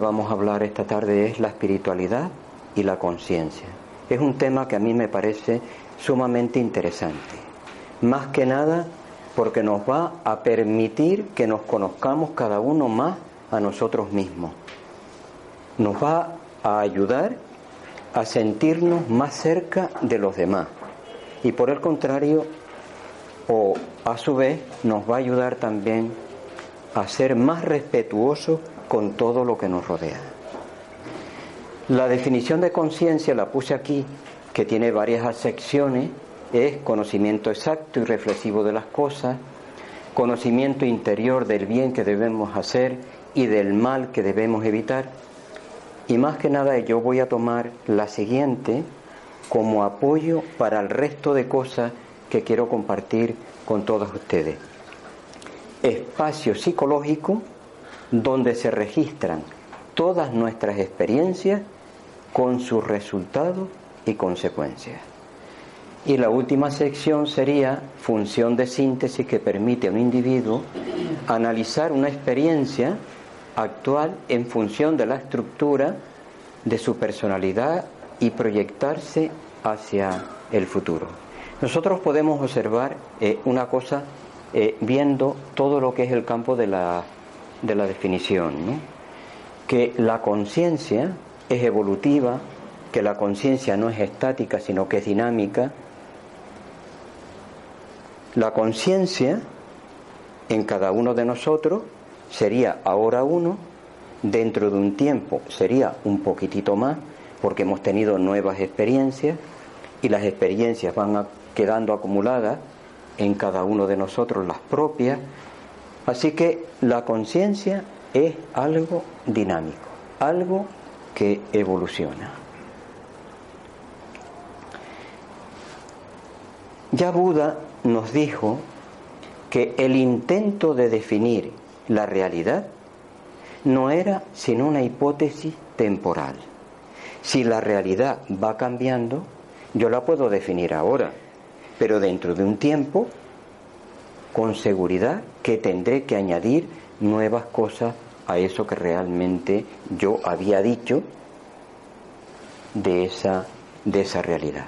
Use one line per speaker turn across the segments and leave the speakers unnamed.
Vamos a hablar esta tarde es la espiritualidad y la conciencia. Es un tema que a mí me parece sumamente interesante. Más que nada porque nos va a permitir que nos conozcamos cada uno más a nosotros mismos. Nos va a ayudar a sentirnos más cerca de los demás. Y por el contrario, o a su vez, nos va a ayudar también a ser más respetuosos con todo lo que nos rodea. La definición de conciencia la puse aquí, que tiene varias secciones, es conocimiento exacto y reflexivo de las cosas, conocimiento interior del bien que debemos hacer y del mal que debemos evitar. Y más que nada yo voy a tomar la siguiente como apoyo para el resto de cosas que quiero compartir con todos ustedes. Espacio psicológico donde se registran todas nuestras experiencias con sus resultados y consecuencias. Y la última sección sería función de síntesis que permite a un individuo analizar una experiencia actual en función de la estructura de su personalidad y proyectarse hacia el futuro. Nosotros podemos observar eh, una cosa eh, viendo todo lo que es el campo de la de la definición, que la conciencia es evolutiva, que la conciencia no es estática, sino que es dinámica. La conciencia en cada uno de nosotros sería ahora uno, dentro de un tiempo sería un poquitito más, porque hemos tenido nuevas experiencias y las experiencias van quedando acumuladas en cada uno de nosotros las propias, Así que la conciencia es algo dinámico, algo que evoluciona. Ya Buda nos dijo que el intento de definir la realidad no era sino una hipótesis temporal. Si la realidad va cambiando, yo la puedo definir ahora, pero dentro de un tiempo con seguridad que tendré que añadir nuevas cosas a eso que realmente yo había dicho de esa, de esa realidad.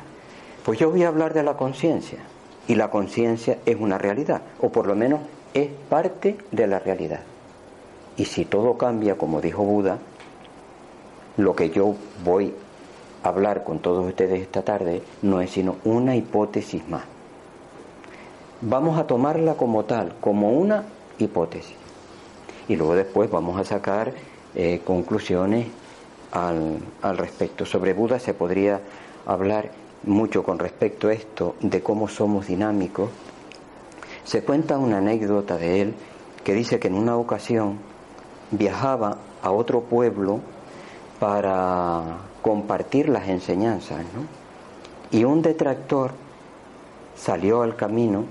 Pues yo voy a hablar de la conciencia y la conciencia es una realidad, o por lo menos es parte de la realidad. Y si todo cambia, como dijo Buda, lo que yo voy a hablar con todos ustedes esta tarde no es sino una hipótesis más vamos a tomarla como tal, como una hipótesis. Y luego después vamos a sacar eh, conclusiones al, al respecto. Sobre Buda se podría hablar mucho con respecto a esto, de cómo somos dinámicos. Se cuenta una anécdota de él que dice que en una ocasión viajaba a otro pueblo para compartir las enseñanzas. Y un detractor salió al camino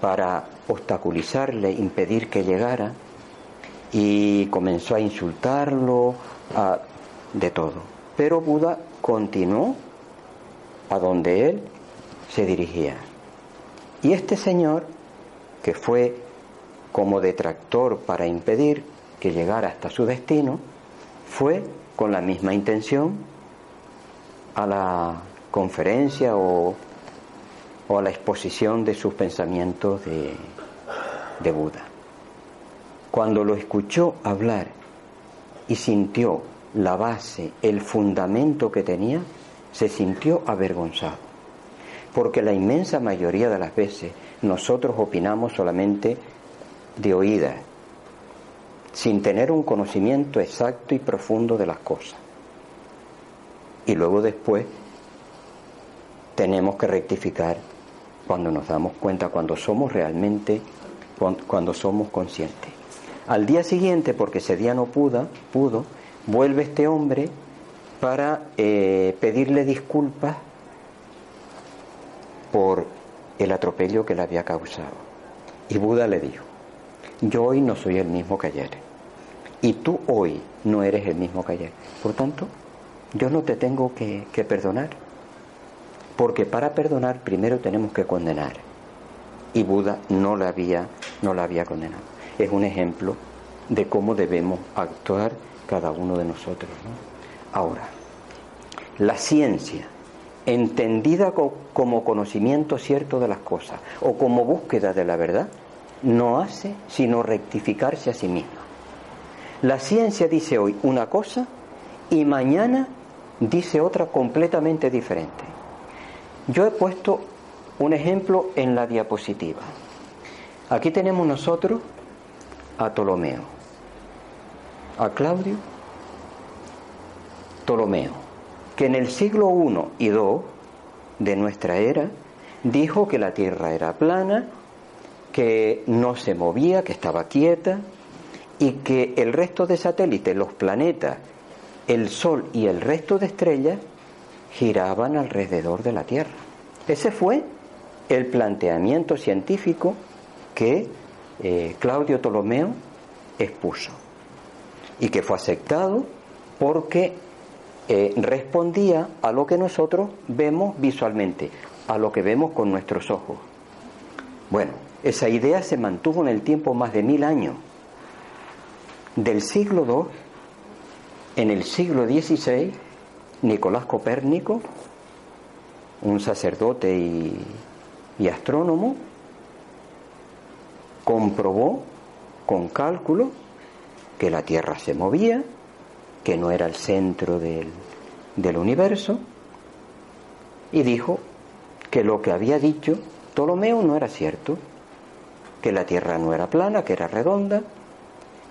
para obstaculizarle, impedir que llegara, y comenzó a insultarlo, a, de todo. Pero Buda continuó a donde él se dirigía. Y este señor, que fue como detractor para impedir que llegara hasta su destino, fue con la misma intención a la conferencia o o a la exposición de sus pensamientos de, Buda. Cuando lo escuchó hablar y sintió la base, el fundamento que tenía, se sintió avergonzado. Porque la inmensa mayoría de las veces nosotros opinamos solamente de oídas, sin tener un conocimiento exacto y profundo de las cosas. Y luego después tenemos que rectificar cuando nos damos cuenta, cuando somos realmente, cuando somos conscientes. Al día siguiente, porque ese día no pudo, pudo vuelve este hombre para eh, pedirle disculpas por el atropello que le había causado. Y Buda le dijo, yo hoy no soy el mismo que ayer. Y tú hoy no eres el mismo que ayer. Por tanto, yo no te tengo que, que perdonar. Porque para perdonar primero tenemos que condenar. Y Buda no la había, no la había condenado. Es un ejemplo de cómo debemos actuar cada uno de nosotros. Ahora, la ciencia, entendida como conocimiento cierto de las cosas o como búsqueda de la verdad, no hace sino rectificarse a sí misma. La ciencia dice hoy una cosa y mañana dice otra completamente diferente. Yo he puesto un ejemplo en la diapositiva. Aquí tenemos nosotros a Ptolomeo, a Claudio Ptolomeo, que en el siglo I y II de nuestra era dijo que la Tierra era plana, que no se movía, que estaba quieta y que el resto de satélites, los planetas, el Sol y el resto de estrellas giraban alrededor de la Tierra. Ese fue el planteamiento científico que eh, Claudio Ptolomeo expuso y que fue aceptado porque eh, respondía a lo que nosotros vemos visualmente, a lo que vemos con nuestros ojos. Bueno, esa idea se mantuvo en el tiempo más de mil años. Del siglo II, en el siglo XVI, Nicolás Copérnico, un sacerdote y, astrónomo, comprobó con cálculo que la Tierra se movía que no era el centro del, del universo, y dijo que lo que había dicho Ptolomeo no era cierto, que la Tierra no era plana, que era redonda,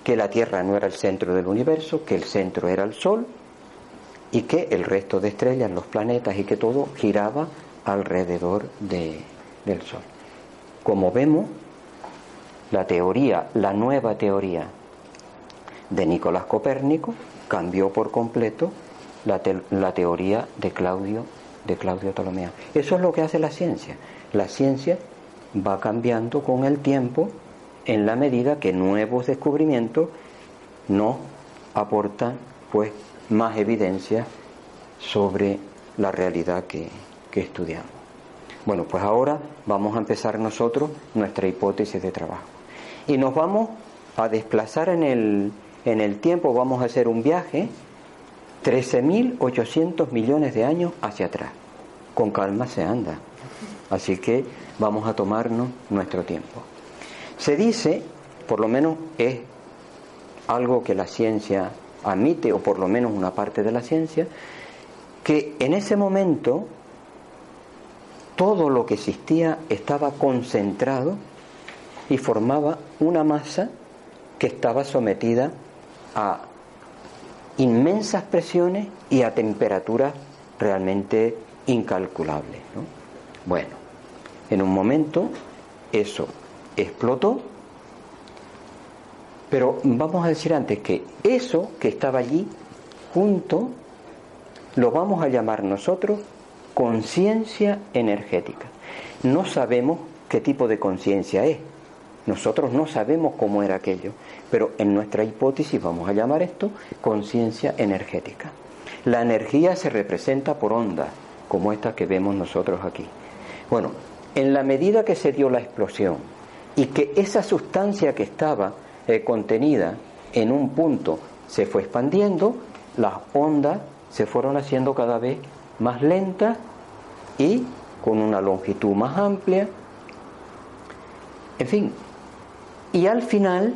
que la Tierra no era el centro del universo, que el centro era el Sol, y que el resto de estrellas, los planetas y que todo giraba alrededor de, del Sol. Como vemos, la teoría, la nueva teoría de Nicolás Copérnico, cambió por completo la, la, teoría de Claudio, de Claudio Ptolomeo. Eso es lo que hace la ciencia. La ciencia va cambiando con el tiempo en la medida que nuevos descubrimientos nos aportan pues más evidencia sobre la realidad que, que estudiamos. Bueno, pues ahora vamos a empezar nosotros nuestra hipótesis de trabajo. Y nos vamos a desplazar en el, en el tiempo vamos a hacer un viaje 13.800 millones de años hacia atrás. Con calma se anda. Así que vamos a tomarnos nuestro tiempo. Se dice, por lo menos es algo que la ciencia admite, o por lo menos una parte de la ciencia, que en ese momento todo lo que existía estaba concentrado y formaba una masa que estaba sometida a inmensas presiones y a temperaturas realmente incalculables. Bueno, en un momento eso explotó, pero vamos a decir antes que eso que estaba allí junto lo vamos a llamar nosotros conciencia energética. No sabemos qué tipo de conciencia es. Nosotros no sabemos cómo era aquello, pero en nuestra hipótesis vamos a llamar esto conciencia energética. La energía se representa por ondas, como esta que vemos nosotros aquí. Bueno, en la medida que se dio la explosión y que esa sustancia que estaba eh, contenida en un punto se fue expandiendo, las ondas se fueron haciendo cada vez más lentas y con una longitud más amplia. En fin, y al final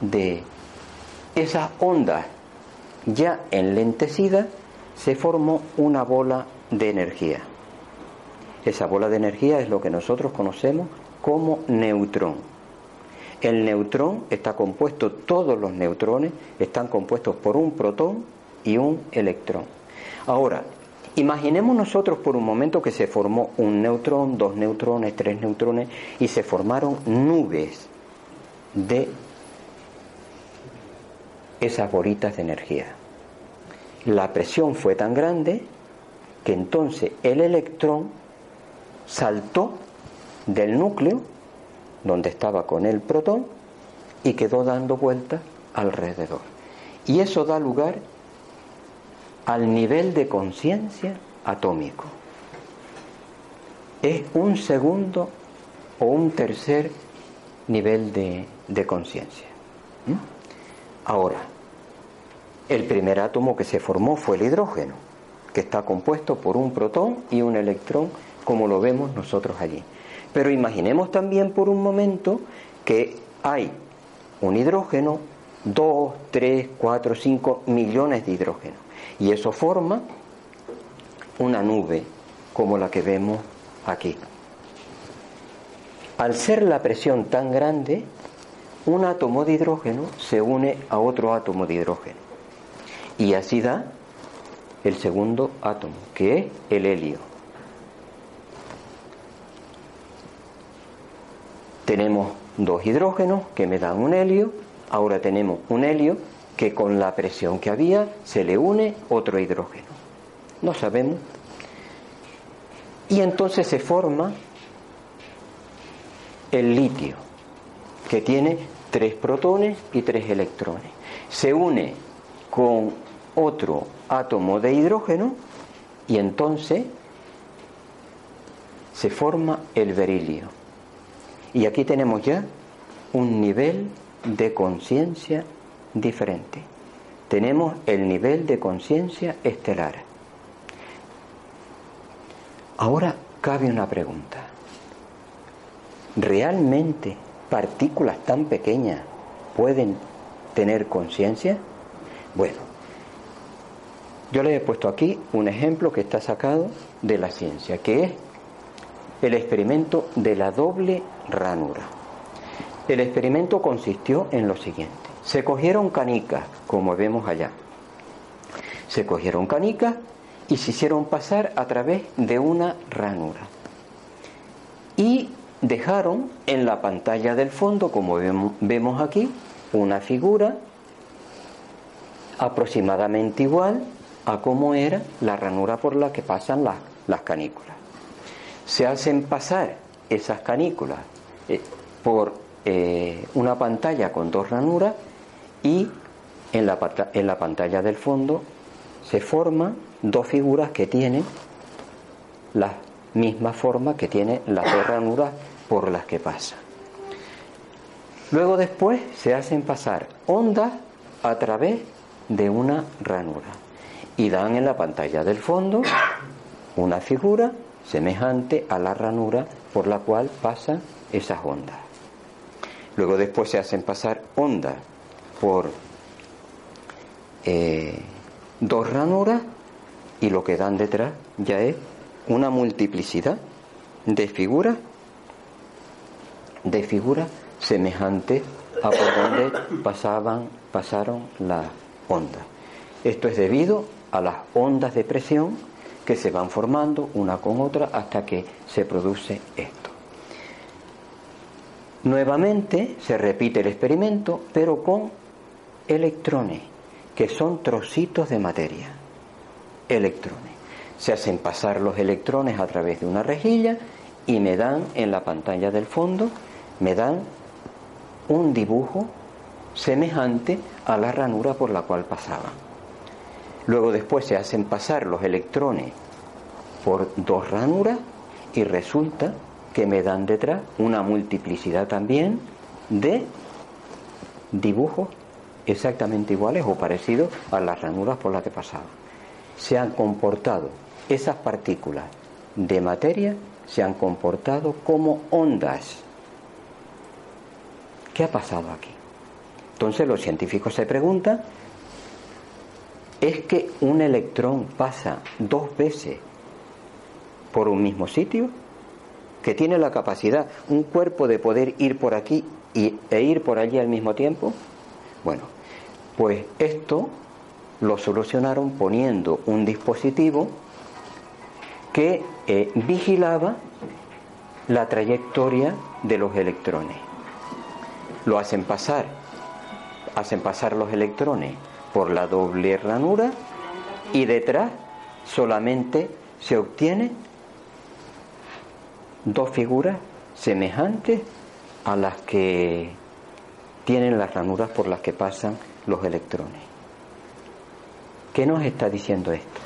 de esas ondas ya enlentecida, se formó una bola de energía. Esa bola de energía es lo que nosotros conocemos como neutrón. El neutrón está compuesto, todos los neutrones están compuestos por un protón y un electrón. Ahora, imaginemos nosotros por un momento que se formó un neutrón, dos neutrones, tres neutrones y se formaron nubes de esas bolitas de energía. La presión fue tan grande que entonces el electrón saltó del núcleo donde estaba con el protón y quedó dando vueltas alrededor. Y eso da lugar al nivel de conciencia atómico. Es un segundo o un tercer nivel de, de conciencia. Ahora, el primer átomo que se formó fue el hidrógeno, que está compuesto por un protón y un electrón, como lo vemos nosotros allí. Pero imaginemos también por un momento que hay un hidrógeno, 2, 3, 4, 5 millones de hidrógenos. Y eso forma una nube como la que vemos aquí. Al ser la presión tan grande, un átomo de hidrógeno se une a otro átomo de hidrógeno. Y así da el segundo átomo, que es el helio. Tenemos dos hidrógenos que me dan un helio, ahora tenemos un helio que con la presión que había se le une otro hidrógeno. No sabemos. Y entonces se forma el litio, que tiene tres protones y tres electrones. Se une con otro átomo de hidrógeno y entonces se forma el berilio. Y aquí tenemos ya un nivel de conciencia diferente. Tenemos el nivel de conciencia estelar. Ahora cabe una pregunta. ¿Realmente partículas tan pequeñas pueden tener conciencia? Bueno, yo les he puesto aquí un ejemplo que está sacado de la ciencia, que es el experimento de la doble ranura. El experimento consistió en lo siguiente. Se cogieron canicas, como vemos allá. Se cogieron canicas y se hicieron pasar a través de una ranura. Y dejaron en la pantalla del fondo, como vemos aquí, una figura aproximadamente igual a cómo era la ranura por la que pasan las, canículas. Se hacen pasar esas canículas eh, por eh, una pantalla con dos ranuras y en la, en la pantalla del fondo se forman dos figuras que tienen las misma forma que tiene las dos ranuras por las que pasa. Luego después se hacen pasar ondas a través de una ranura y dan en la pantalla del fondo una figura semejante a la ranura por la cual pasan esas ondas. Luego después se hacen pasar ondas por eh, dos ranuras y lo que dan detrás ya es una multiplicidad de figuras de figuras semejantes a por donde pasaban, pasaron las ondas. Esto es debido a las ondas de presión que se van formando una con otra hasta que se produce esto. Nuevamente se repite el experimento, pero con electrones, que son trocitos de materia. Electrones. Se hacen pasar los electrones a través de una rejilla y me dan en la pantalla del fondo, me dan un dibujo semejante a la ranura por la cual pasaban. Luego después se hacen pasar los electrones por dos ranuras y resulta que me dan detrás una multiplicidad también de dibujos exactamente iguales o parecidos a las ranuras por las que pasaban. Se han comportado esas partículas de materia se han comportado como ondas. ¿Qué ha pasado aquí? Entonces los científicos se preguntan es que un electrón pasa dos veces por un mismo sitio, que tiene la capacidad, un cuerpo de poder ir por aquí y, e ir por allí al mismo tiempo. Bueno, pues esto lo solucionaron poniendo un dispositivo que eh, vigilaba la trayectoria de los electrones. Lo hacen pasar, hacen pasar los electrones por la doble ranura y detrás solamente se obtiene dos figuras semejantes a las que tienen las ranuras por las que pasan los electrones. ¿Qué nos está diciendo esto?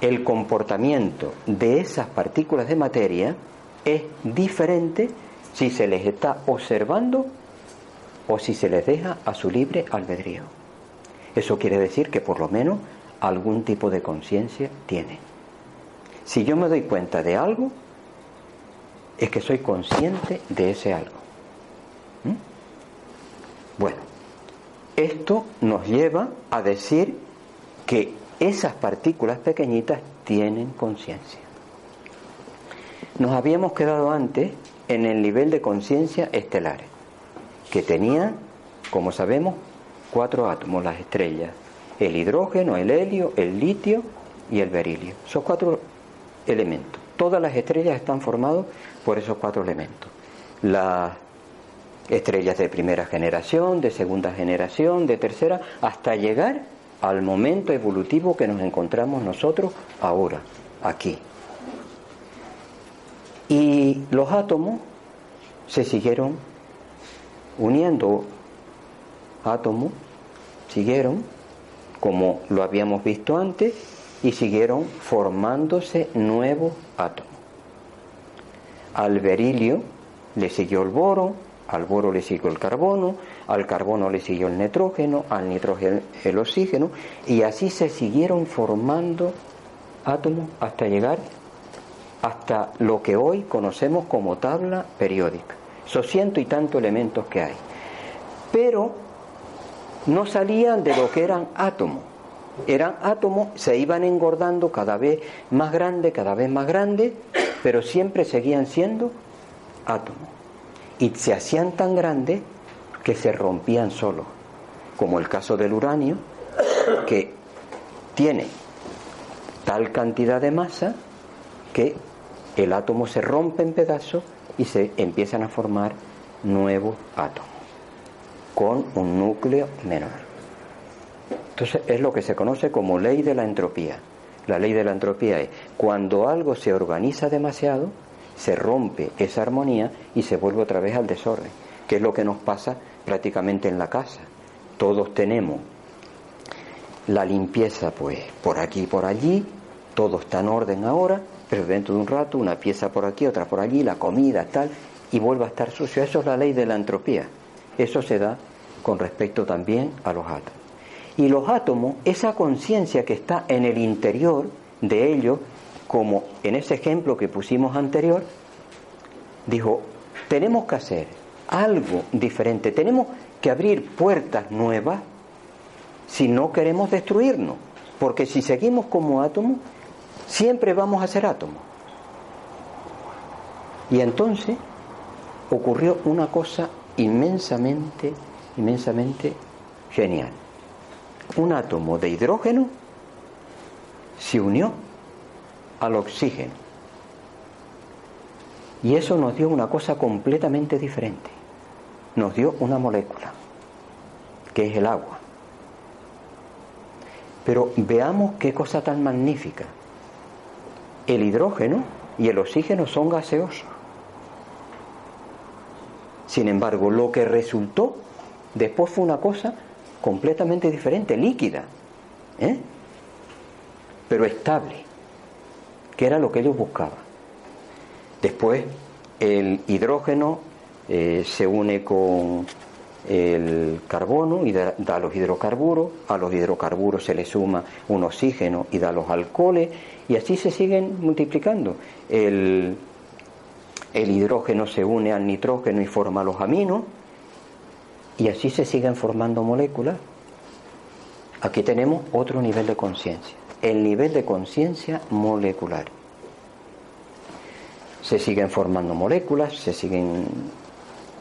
El comportamiento de esas partículas de materia es diferente si se les está observando o si se les deja a su libre albedrío. Eso quiere decir que por lo menos algún tipo de conciencia tiene. Si yo me doy cuenta de algo, es que soy consciente de ese algo. ¿Mm? Bueno, esto nos lleva a decir que esas partículas pequeñitas tienen conciencia. Nos habíamos quedado antes en el nivel de conciencia estelar, que tenía, como sabemos, cuatro átomos, las estrellas, el hidrógeno, el helio, el litio y el berilio. Son cuatro elementos. Todas las estrellas están formadas por esos cuatro elementos. Las estrellas de primera generación, de segunda generación, de tercera, hasta llegar al momento evolutivo que nos encontramos nosotros ahora, aquí. Y los átomos se siguieron uniendo, átomos siguieron, como lo habíamos visto antes, y siguieron formándose nuevos átomos. Al berilio le siguió el boro, al boro le siguió el carbono, al carbono le siguió el nitrógeno, al nitrógeno el oxígeno, y así se siguieron formando átomos hasta llegar hasta lo que hoy conocemos como tabla periódica. Son ciento y tantos elementos que hay. Pero no salían de lo que eran átomos. Eran átomos, se iban engordando cada vez más grande, cada vez más grande, pero siempre seguían siendo átomos. Y se hacían tan grandes que se rompían solos, como el caso del uranio, que tiene tal cantidad de masa que el átomo se rompe en pedazos y se empiezan a formar nuevos átomos con un núcleo menor. Entonces es lo que se conoce como ley de la entropía. La ley de la entropía es cuando algo se organiza demasiado, se rompe esa armonía y se vuelve otra vez al desorden, que es lo que nos pasa prácticamente en la casa. Todos tenemos la limpieza pues por aquí y por allí, todo está en orden ahora, pero dentro de un rato una pieza por aquí, otra por allí, la comida tal, y vuelve a estar sucio. Eso es la ley de la entropía. Eso se da con respecto también a los átomos. Y los átomos, esa conciencia que está en el interior de ellos, como en ese ejemplo que pusimos anterior, dijo, tenemos que hacer algo diferente, tenemos que abrir puertas nuevas si no queremos destruirnos, porque si seguimos como átomos, siempre vamos a ser átomos. Y entonces ocurrió una cosa inmensamente, inmensamente genial un átomo de hidrógeno se unió al oxígeno. Y eso nos dio una cosa completamente diferente. Nos dio una molécula, que es el agua. Pero veamos qué cosa tan magnífica. El hidrógeno y el oxígeno son gaseosos. Sin embargo, lo que resultó después fue una cosa completamente diferente, líquida, ¿eh? pero estable, que era lo que ellos buscaban. Después el hidrógeno eh, se une con el carbono y da, los hidrocarburos, a los hidrocarburos se le suma un oxígeno y da los alcoholes, y así se siguen multiplicando. El hidrógeno se une al nitrógeno y forma los aminos, y así se siguen formando moléculas aquí tenemos otro nivel de conciencia, el nivel de conciencia molecular. Se siguen formando moléculas, se siguen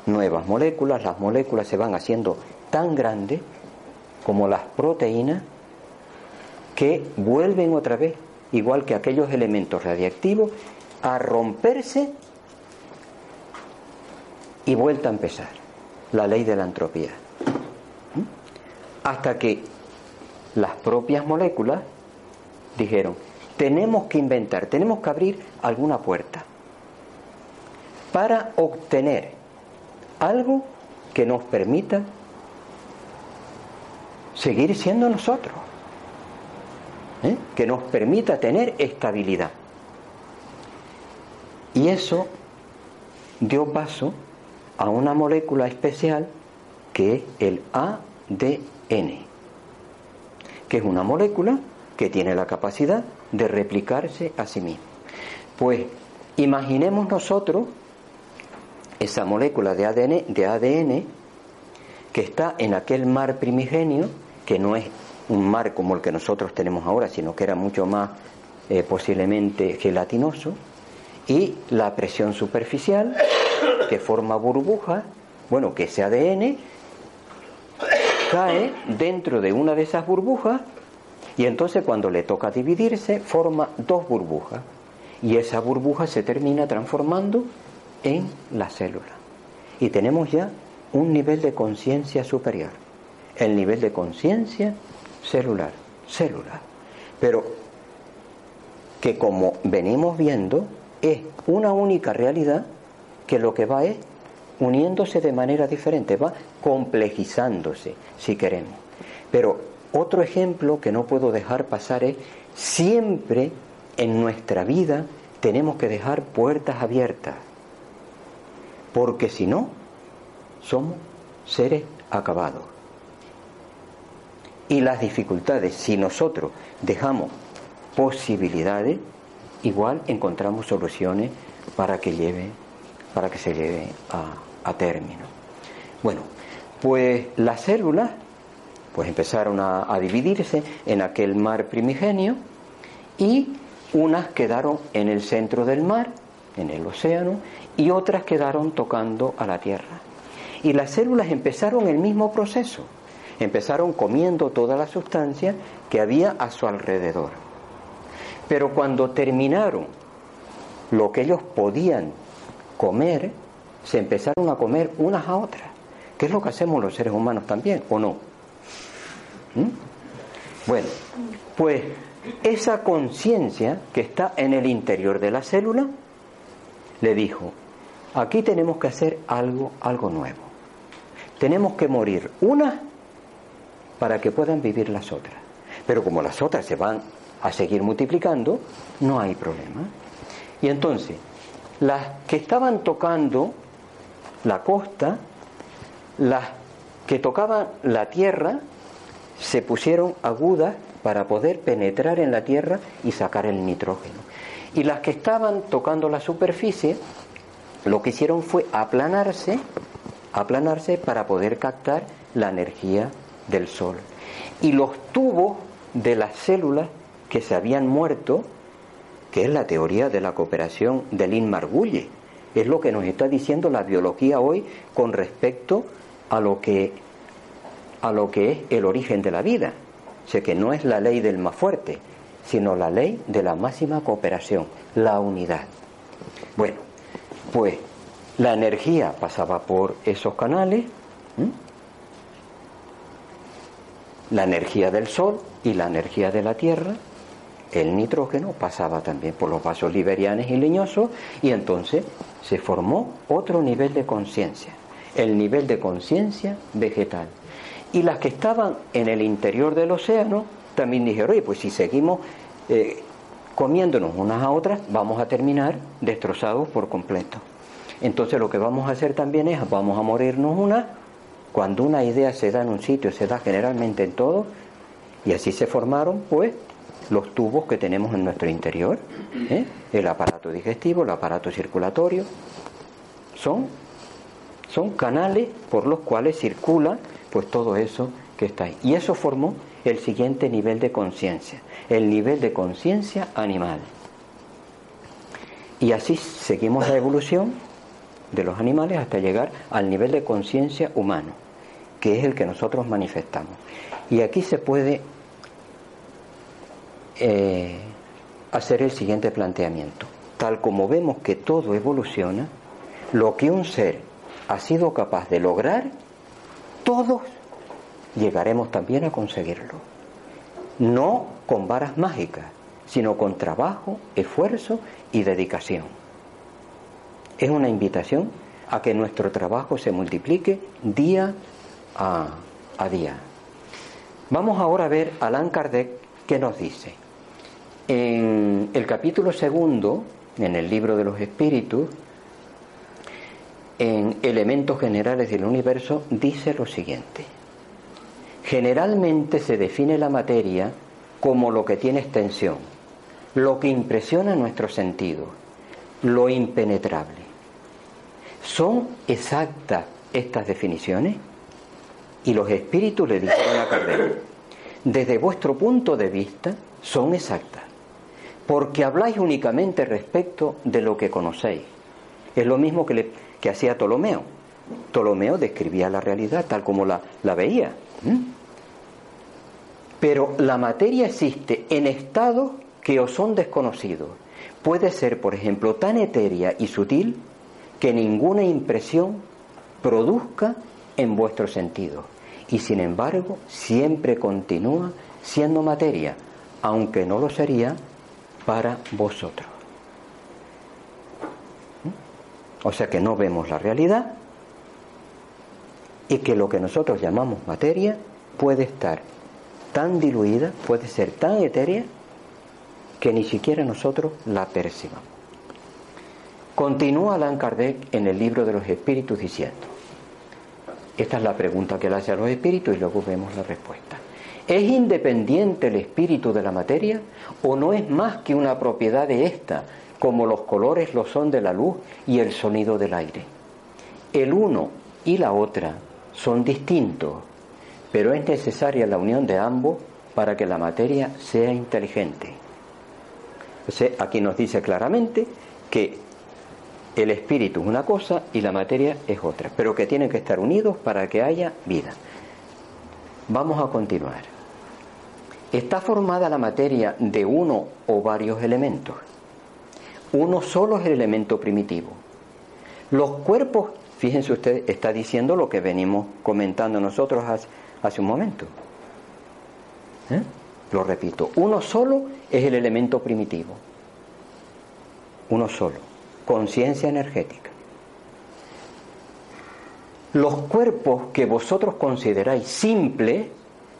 nuevas moléculas, las moléculas se van haciendo tan grandes como las proteínas que vuelven otra vez, igual que aquellos elementos radiactivos, a romperse y vuelta a empezar la ley de la entropía. Hasta que las propias moléculas dijeron, tenemos que inventar, tenemos que abrir alguna puerta para obtener algo que nos permita seguir siendo nosotros, ¿eh? que nos permita tener estabilidad. Y eso dio paso a una molécula especial que es el ADN, que es una molécula que tiene la capacidad de replicarse a sí misma. Pues imaginemos nosotros esa molécula de ADN, de ADN que está en aquel mar primigenio, que no es un mar como el que nosotros tenemos ahora, sino que era mucho más eh, posiblemente gelatinoso, y la presión superficial que forma burbujas, bueno, que ese ADN cae dentro de una de esas burbujas y entonces cuando le toca dividirse forma dos burbujas y esa burbuja se termina transformando en la célula. Y tenemos ya un nivel de conciencia superior, el nivel de conciencia celular, celular. Pero que como venimos viendo es una única realidad que lo que va es uniéndose de manera diferente, va complejizándose, si queremos. Pero otro ejemplo que no puedo dejar pasar es, siempre en nuestra vida tenemos que dejar puertas abiertas, porque si no, somos seres acabados. Y las dificultades, si nosotros dejamos posibilidades, igual encontramos soluciones para que lleve, para que se lleve a, término. Bueno, pues las células pues empezaron a, a dividirse en aquel mar primigenio y unas quedaron en el centro del mar, en el océano, y otras quedaron tocando a la tierra. Y las células empezaron el mismo proceso, empezaron comiendo toda la sustancia que había a su alrededor. Pero cuando terminaron lo que ellos podían comer, se empezaron a comer unas a otras, que es lo que hacemos los seres humanos también, ¿o no? ¿Mm? Bueno, pues esa conciencia que está en el interior de la célula le dijo, aquí tenemos que hacer algo, algo nuevo. Tenemos que morir unas para que puedan vivir las otras. Pero como las otras se van a seguir multiplicando, no hay problema. Y entonces, las que estaban tocando la costa, las que tocaban la tierra, se pusieron agudas para poder penetrar en la tierra y sacar el nitrógeno. Y las que estaban tocando la superficie, lo que hicieron fue aplanarse, aplanarse para poder captar la energía del sol. Y los tubos de las células que se habían muerto, que es la teoría de la cooperación de Lynn Margulle. Es lo que nos está diciendo la biología hoy con respecto a lo que, a lo que es el origen de la vida. O sea que no es la ley del más fuerte, sino la ley de la máxima cooperación, la unidad. Bueno, pues la energía pasaba por esos canales, la energía del Sol y la energía de la Tierra, el nitrógeno pasaba también por los vasos liberianos y leñosos y entonces se formó otro nivel de conciencia, el nivel de conciencia vegetal. Y las que estaban en el interior del océano también dijeron, oye, pues si seguimos eh, comiéndonos unas a otras, vamos a terminar destrozados por completo. Entonces lo que vamos a hacer también es, vamos a morirnos una, cuando una idea se da en un sitio, se da generalmente en todo, y así se formaron, pues, los tubos que tenemos en nuestro interior, ¿eh? el aparato digestivo, el aparato circulatorio, son, son canales por los cuales circula pues todo eso que está ahí. Y eso formó el siguiente nivel de conciencia, el nivel de conciencia animal. Y así seguimos la evolución de los animales hasta llegar al nivel de conciencia humano, que es el que nosotros manifestamos. Y aquí se puede eh, hacer el siguiente planteamiento. Tal como vemos que todo evoluciona, lo que un ser ha sido capaz de lograr, todos llegaremos también a conseguirlo. No con varas mágicas, sino con trabajo, esfuerzo y dedicación. Es una invitación a que nuestro trabajo se multiplique día a, día. Vamos ahora a ver a Allan Kardec qué nos dice. En el capítulo segundo, en el libro de los espíritus, en Elementos Generales del Universo, dice lo siguiente. Generalmente se define la materia como lo que tiene extensión, lo que impresiona nuestros sentidos, lo impenetrable. ¿Son exactas estas definiciones? Y los espíritus le dijeron a Kardec, desde vuestro punto de vista son exactas, porque habláis únicamente respecto de lo que conocéis. Es lo mismo que, le, que hacía Ptolomeo. Ptolomeo describía la realidad tal como la, la veía. Pero la materia existe en estados que os son desconocidos. Puede ser, por ejemplo, tan etérea y sutil que ninguna impresión produzca en vuestro sentido. Y sin embargo, siempre continúa siendo materia, aunque no lo sería para vosotros. ¿Mm? O sea que no vemos la realidad y que lo que nosotros llamamos materia puede estar tan diluida, puede ser tan etérea, que ni siquiera nosotros la percibamos. Continúa Allan Kardec en el libro de los espíritus diciendo, esta es la pregunta que le hace a los espíritus y luego vemos la respuesta. ¿Es independiente el espíritu de la materia o no es más que una propiedad de ésta, como los colores lo son de la luz y el sonido del aire? El uno y la otra son distintos, pero es necesaria la unión de ambos para que la materia sea inteligente aquí nos dice claramente que el espíritu es una cosa y la materia es otra, pero que tienen que estar unidos para que haya vida. Vamos a continuar. Está formada la materia de uno o varios elementos. Uno solo es el elemento primitivo. Los cuerpos, fíjense ustedes, está diciendo lo que venimos comentando nosotros hace, un momento. ¿Eh? Lo repito, uno solo es el elemento primitivo. Uno solo, conciencia energética. Los cuerpos que vosotros consideráis simples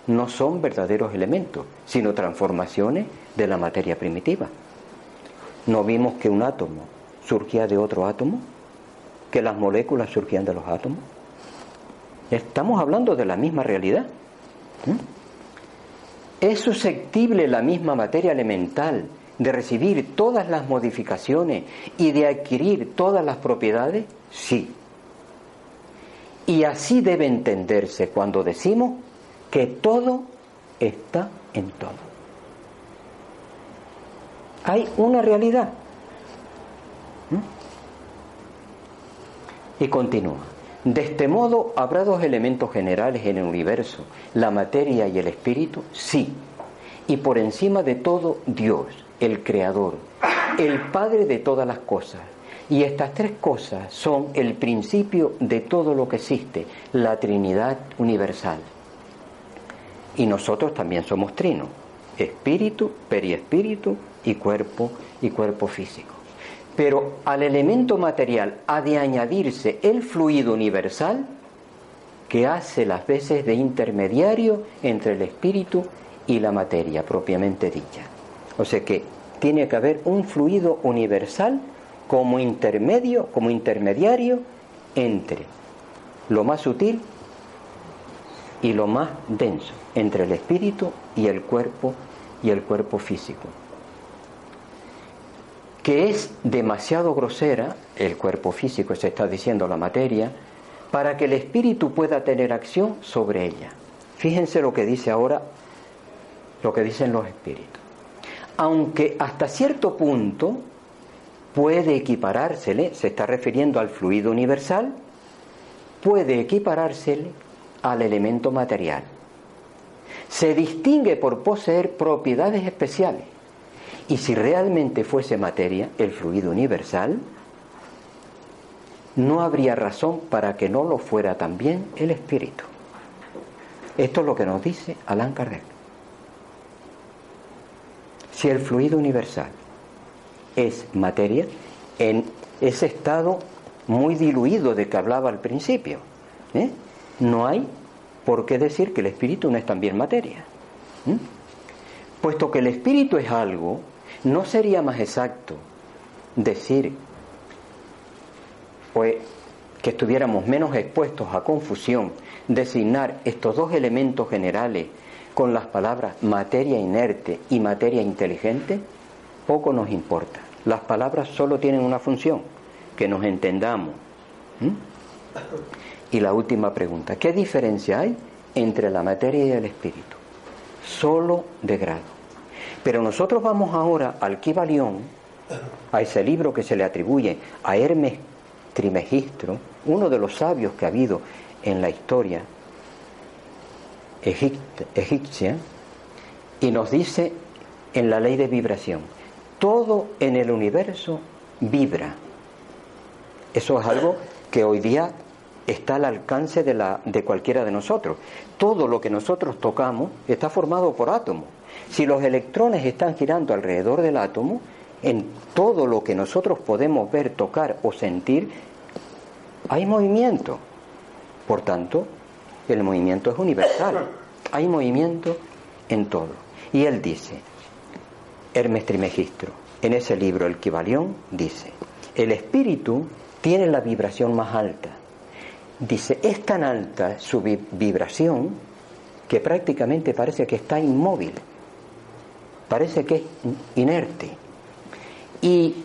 no son verdaderos elementos, sino transformaciones de la materia primitiva. ¿No vimos que un átomo surgía de otro átomo? ¿Que las moléculas surgían de los átomos? Estamos hablando de la misma realidad. ¿Es susceptible la misma materia elemental de recibir todas las modificaciones y de adquirir todas las propiedades? Sí. Y así debe entenderse cuando decimos que todo está en todo. Hay una realidad. ¿Mm? Y continúa. De este modo, ¿habrá dos elementos generales en el universo, la materia y el espíritu? Sí. Y por encima de todo, Dios, el Creador, el Padre de todas las cosas. Y estas tres cosas son el principio de todo lo que existe, la Trinidad universal. Y nosotros también somos trino, espíritu, periespíritu y cuerpo y cuerpo físico. Pero al elemento material ha de añadirse el fluido universal que hace las veces de intermediario entre el espíritu y la materia propiamente dicha. O sea que tiene que haber un fluido universal como intermedio, como intermediario entre lo más sutil y lo más denso, entre el espíritu y el cuerpo y el cuerpo físico que es demasiado grosera, el cuerpo físico se está diciendo la materia, para que el espíritu pueda tener acción sobre ella. Fíjense lo que dice ahora lo que dicen los espíritus. Aunque hasta cierto punto puede equiparársele, se está refiriendo al fluido universal, puede equiparársele al elemento material. Se distingue por poseer propiedades especiales. Y si realmente fuese materia, el fluido universal, no habría razón para que no lo fuera también el espíritu. Esto es lo que nos dice Allan Kardec. Si el fluido universal es materia, en ese estado muy diluido de que hablaba al principio, ¿eh? No hay por qué decir que el espíritu no es también materia. Puesto que el espíritu es algo, no sería más exacto decir pues, que estuviéramos menos expuestos a confusión, designar estos dos elementos generales con las palabras materia inerte y materia inteligente, poco nos importa. Las palabras solo tienen una función, que nos entendamos. Y la última pregunta, ¿qué diferencia hay entre la materia y el espíritu? Solo de grado. Pero nosotros vamos ahora al Kibalión, a ese libro que se le atribuye a Hermes Trimegistro, uno de los sabios que ha habido en la historia egipcia, y nos dice en la ley de vibración, todo en el universo vibra. Eso es algo que hoy día está al alcance de, la, de cualquiera de nosotros. Todo lo que nosotros tocamos está formado por átomos. Si los electrones están girando alrededor del átomo, en todo lo que nosotros podemos ver, tocar o sentir, hay movimiento. Por tanto, el movimiento es universal. Hay movimiento en todo. Y él dice, Hermes Trimegistro, en ese libro, El Kibalión, dice, el espíritu tiene la vibración más alta. Dice, es tan alta su vibración que prácticamente parece que está inmóvil, parece que es inerte. Y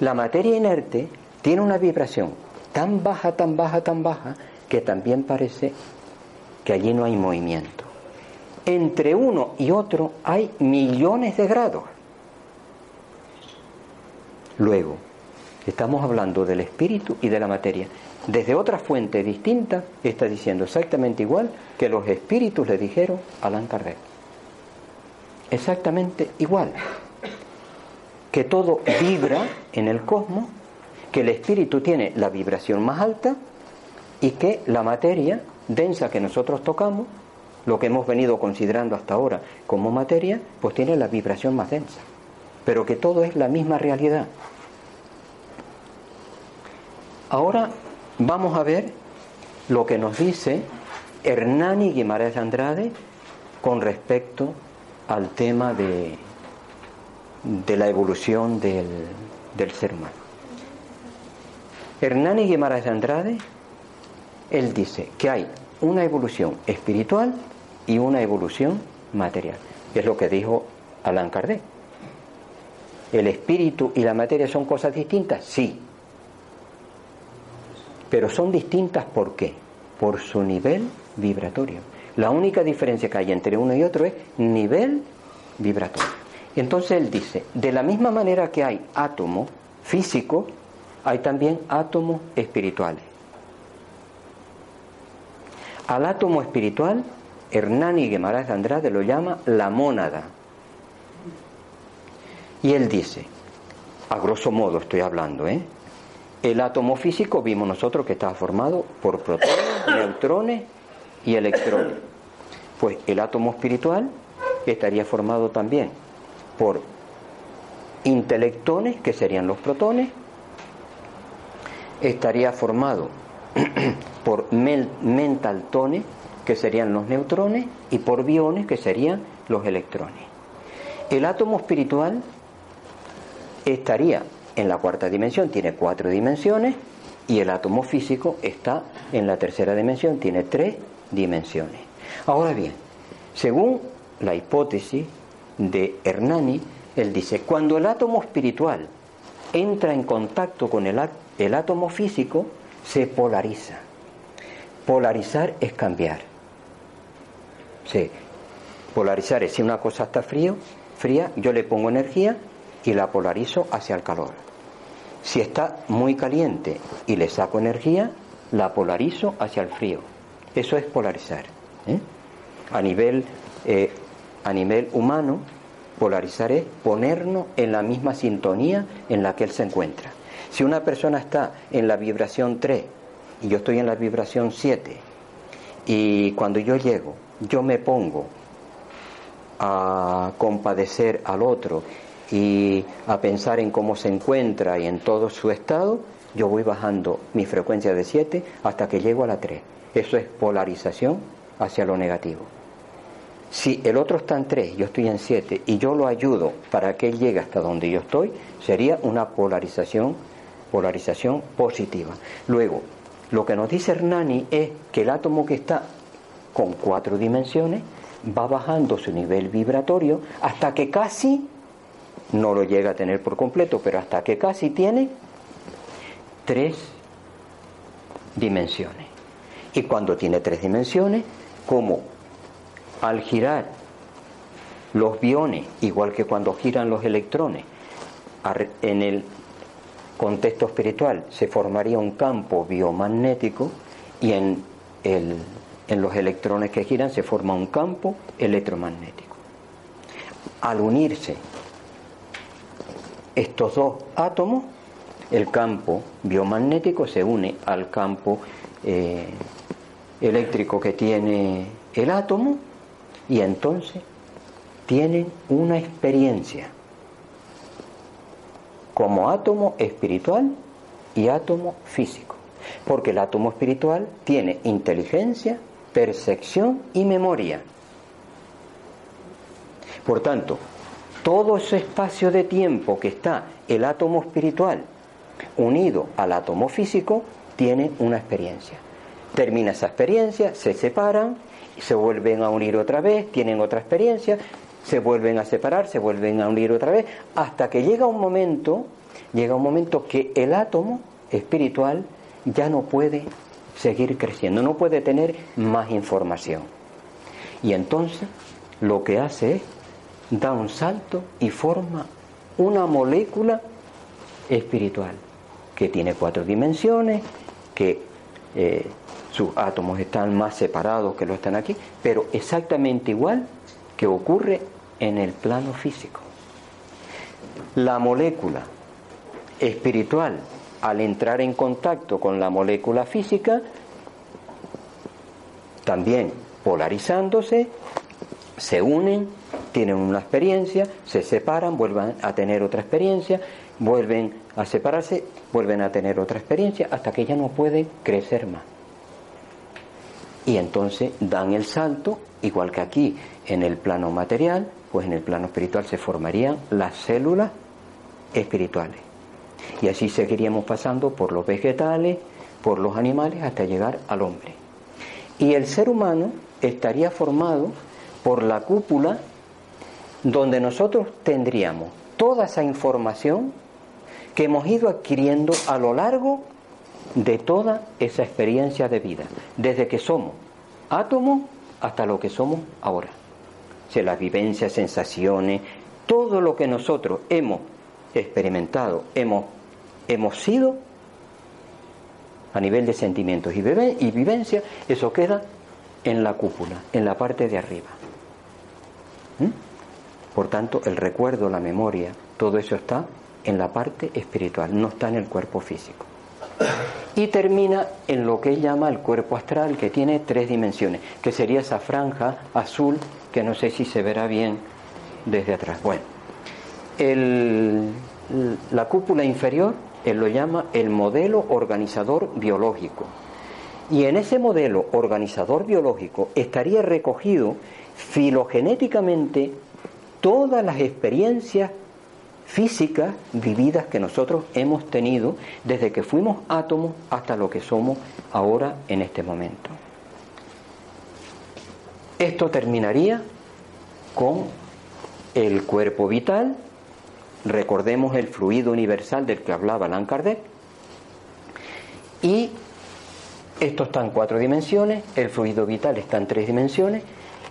la materia inerte tiene una vibración tan baja, tan baja, tan baja, que también parece que allí no hay movimiento. Entre uno y otro hay millones de grados. Luego, estamos hablando del espíritu y de la materia. Desde otra fuente distinta está diciendo exactamente igual que los espíritus le dijeron a Allan Kardec. Exactamente igual. Que todo vibra en el cosmos, que el espíritu tiene la vibración más alta y que la materia densa que nosotros tocamos, lo que hemos venido considerando hasta ahora como materia, pues tiene la vibración más densa. Pero que todo es la misma realidad. Ahora vamos a ver lo que nos dice Hernani Guimarães Andrade con respecto al tema de, de la evolución del, del ser humano. Hernani Guimarães Andrade, él dice que hay una evolución espiritual y una evolución material. Es lo que dijo Allan Kardec. ¿El espíritu y la materia son cosas distintas? Sí, pero son distintas ¿por qué? Por su nivel vibratorio. La única diferencia que hay entre uno y otro es nivel vibratorio. Entonces él dice, de la misma manera que hay átomos físicos, hay también átomos espirituales. Al átomo espiritual, Hernani Guimarães de Andrade lo llama la mónada. Y él dice, a grosso modo estoy hablando, ¿eh? El átomo físico vimos nosotros que está formado por protones, neutrones y electrones. Pues el átomo espiritual estaría formado también por intelectones, que serían los protones, estaría formado por mentaltones, que serían los neutrones, y por biones, que serían los electrones. El átomo espiritual estaría en la cuarta dimensión tiene cuatro dimensiones y el átomo físico está en la tercera dimensión, tiene tres dimensiones. Ahora bien, según la hipótesis de Hernani, él dice, cuando el átomo espiritual entra en contacto con el, el átomo físico, se polariza. Polarizar es cambiar. Sí. Polarizar es si una cosa está frío, fría, yo le pongo energía y la polarizo hacia el calor. Si está muy caliente y le saco energía, la polarizo hacia el frío. Eso es polarizar. ¿eh? A, nivel, eh, a nivel humano, polarizar es ponernos en la misma sintonía en la que él se encuentra. Si una persona está en la vibración 3 y yo estoy en la vibración 7, y cuando yo llego, yo me pongo a compadecer al otro y a pensar en cómo se encuentra y en todo su estado, yo voy bajando mi frecuencia de 7 hasta que llego a la 3. Eso es polarización hacia lo negativo. Si el otro está en 3, yo estoy en 7 y yo lo ayudo para que él llegue hasta donde yo estoy, sería una polarización, polarización positiva. Luego, lo que nos dice Hernani es que el átomo que está con cuatro dimensiones va bajando su nivel vibratorio hasta que casi no lo llega a tener por completo, pero hasta que casi tiene tres dimensiones. Y cuando tiene tres dimensiones, como al girar los biones, igual que cuando giran los electrones, en el contexto espiritual se formaría un campo biomagnético y en, en los electrones que giran se forma un campo electromagnético. Al unirse estos dos átomos, el campo biomagnético se une al campo eh, eléctrico que tiene el átomo y entonces tienen una experiencia como átomo espiritual y átomo físico. Porque el átomo espiritual tiene inteligencia, percepción y memoria. Por tanto, todo ese espacio de tiempo que está el átomo espiritual unido al átomo físico tiene una experiencia. Termina esa experiencia, se separan, se vuelven a unir otra vez, tienen otra experiencia, se vuelven a separar, se vuelven a unir otra vez, hasta que llega un momento, llega un momento que el átomo espiritual ya no puede seguir creciendo, no puede tener más información. Y entonces lo que hace es da un salto y forma una molécula espiritual que tiene cuatro dimensiones, que eh, sus átomos están más separados que lo están aquí, pero exactamente igual que ocurre en el plano físico. La molécula espiritual, al entrar en contacto con la molécula física, también polarizándose, se unen tienen una experiencia, se separan, vuelven a tener otra experiencia, vuelven a separarse, vuelven a tener otra experiencia, hasta que ya no pueden crecer más. Y entonces dan el salto, igual que aquí en el plano material, pues en el plano espiritual se formarían las células espirituales. Y así seguiríamos pasando por los vegetales, por los animales, hasta llegar al hombre. Y el ser humano estaría formado por la cúpula donde nosotros tendríamos toda esa información que hemos ido adquiriendo a lo largo de toda esa experiencia de vida, desde que somos átomos hasta lo que somos ahora. O sea, las vivencias, sensaciones, todo lo que nosotros hemos experimentado, hemos, hemos sido a nivel de sentimientos y, vivencia, eso queda en la cúpula, en la parte de arriba. ¿Mm? Por tanto, el recuerdo, la memoria, todo eso está en la parte espiritual, no está en el cuerpo físico. Y termina en lo que él llama el cuerpo astral, que tiene tres dimensiones, que sería esa franja azul, que no sé si se verá bien desde atrás. Bueno, la cúpula inferior, él lo llama el modelo organizador biológico. Y en ese modelo organizador biológico estaría recogido filogenéticamente todas las experiencias físicas vividas que nosotros hemos tenido desde que fuimos átomos hasta lo que somos ahora en este momento. Esto terminaría con el cuerpo vital, recordemos el fluido universal del que hablaba Allan Kardec, y esto está en cuatro dimensiones, el fluido vital está en tres dimensiones,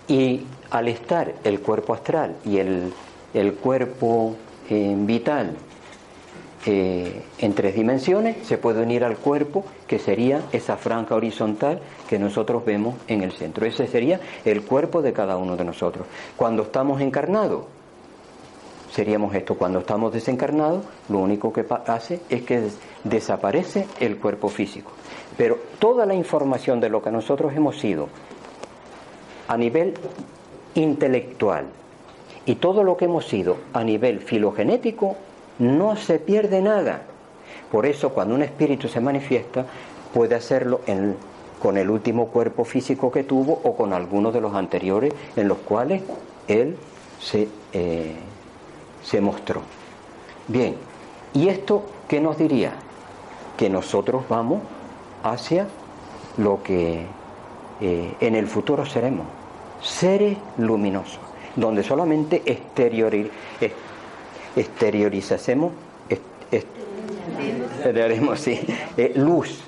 Y al estar el cuerpo astral y el, el cuerpo eh, vital eh, en tres dimensiones, se puede unir al cuerpo, que sería esa franja horizontal que nosotros vemos en el centro. Ese sería el cuerpo de cada uno de nosotros. Cuando estamos encarnados, seríamos esto. Cuando estamos desencarnados, lo único que hace es que desaparece el cuerpo físico. Pero toda la información de lo que nosotros hemos sido a nivel intelectual y todo lo que hemos sido a nivel filogenético no se pierde nada. Por eso cuando un espíritu se manifiesta puede hacerlo con el último cuerpo físico que tuvo o con alguno de los anteriores en los cuales él se, eh, se mostró. Bien, ¿y esto qué nos diría? Que nosotros vamos hacia lo que eh, en el futuro seremos, seres luminosos, donde solamente exterior, exteriorizasemos, sí, eh, luz,